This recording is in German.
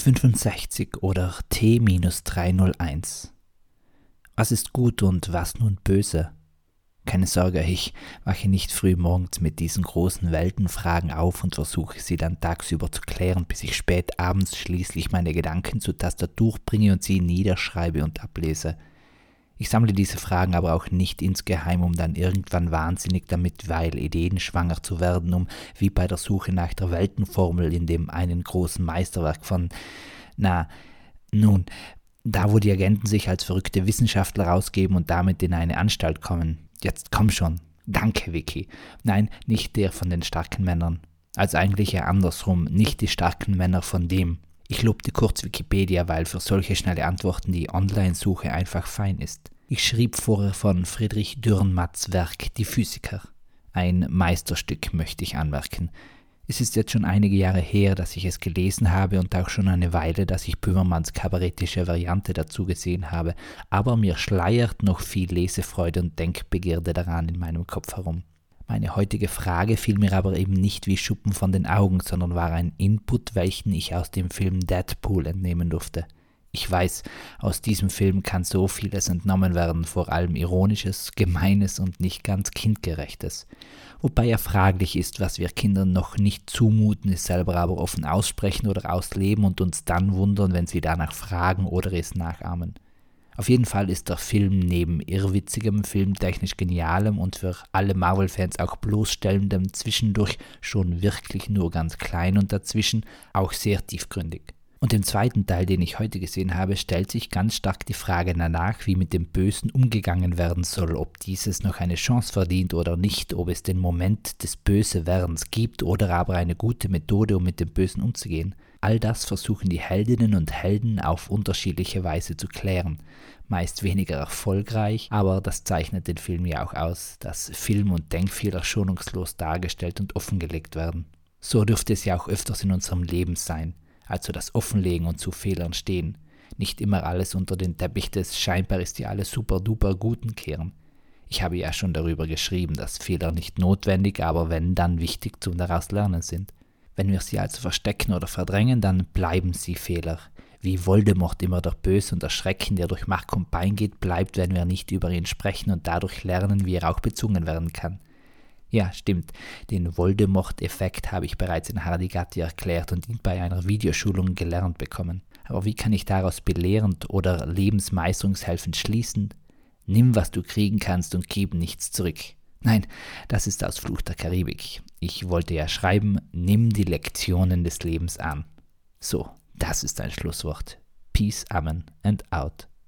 65 oder T-301. Was ist gut und was nun böse? Keine Sorge, ich wache nicht früh morgens mit diesen großen Weltenfragen auf und versuche sie dann tagsüber zu klären, bis ich spät abends schließlich meine Gedanken zur Tastatur bringe und sie niederschreibe und ablese. Ich sammle diese Fragen aber auch nicht insgeheim, um dann irgendwann wahnsinnig damit, weil Ideen schwanger zu werden, um wie bei der Suche nach der Weltenformel in dem einen großen Meisterwerk von, na, nun, da wo die Agenten sich als verrückte Wissenschaftler ausgeben und damit in eine Anstalt kommen. Jetzt komm schon. Danke, Vicky. Nein, nicht der von den starken Männern. Also eigentlich eher andersrum, nicht die starken Männer von dem. Ich lobte kurz Wikipedia, weil für solche schnelle Antworten die Online-Suche einfach fein ist. Ich schrieb vorher von Friedrich Dürrenmatts Werk Die Physiker. Ein Meisterstück möchte ich anmerken. Es ist jetzt schon einige Jahre her, dass ich es gelesen habe und auch schon eine Weile, dass ich Böhmermanns kabarettische Variante dazu gesehen habe, aber mir schleiert noch viel Lesefreude und Denkbegierde daran in meinem Kopf herum. Meine heutige Frage fiel mir aber eben nicht wie Schuppen von den Augen, sondern war ein Input, welchen ich aus dem Film Deadpool entnehmen durfte. Ich weiß, aus diesem Film kann so vieles entnommen werden, vor allem ironisches, gemeines und nicht ganz kindgerechtes. Wobei ja fraglich ist, was wir Kindern noch nicht zumuten, es selber aber offen aussprechen oder ausleben und uns dann wundern, wenn sie danach fragen oder es nachahmen. Auf jeden Fall ist der Film neben irrwitzigem, filmtechnisch genialem und für alle Marvel-Fans auch bloßstellendem zwischendurch schon wirklich nur ganz klein und dazwischen auch sehr tiefgründig. Und im zweiten Teil, den ich heute gesehen habe, stellt sich ganz stark die Frage danach, wie mit dem Bösen umgegangen werden soll, ob dieses noch eine Chance verdient oder nicht, ob es den Moment des Bösewerdens gibt oder aber eine gute Methode, um mit dem Bösen umzugehen. All das versuchen die Heldinnen und Helden auf unterschiedliche Weise zu klären. Meist weniger erfolgreich, aber das zeichnet den Film ja auch aus, dass Film- und Denkfehler schonungslos dargestellt und offengelegt werden. So dürfte es ja auch öfters in unserem Leben sein, also das Offenlegen und zu Fehlern stehen. Nicht immer alles unter den Teppich des scheinbar ist ja alles super duper Guten kehren. Ich habe ja schon darüber geschrieben, dass Fehler nicht notwendig, aber wenn dann wichtig zum daraus lernen sind. Wenn wir sie also verstecken oder verdrängen, dann bleiben sie Fehler. Wie Voldemort immer der Böse und der Schrecken, der durch Mark und Bein geht, bleibt, wenn wir nicht über ihn sprechen und dadurch lernen, wie er auch bezungen werden kann. Ja, stimmt. Den Voldemort-Effekt habe ich bereits in Hardigatti erklärt und ihn bei einer Videoschulung gelernt bekommen. Aber wie kann ich daraus belehrend oder lebensmeisterungshelfend schließen? Nimm, was du kriegen kannst und gib nichts zurück. Nein, das ist aus Fluch der Karibik. Ich wollte ja schreiben, nimm die Lektionen des Lebens an. So, das ist ein Schlusswort. Peace, Amen and out.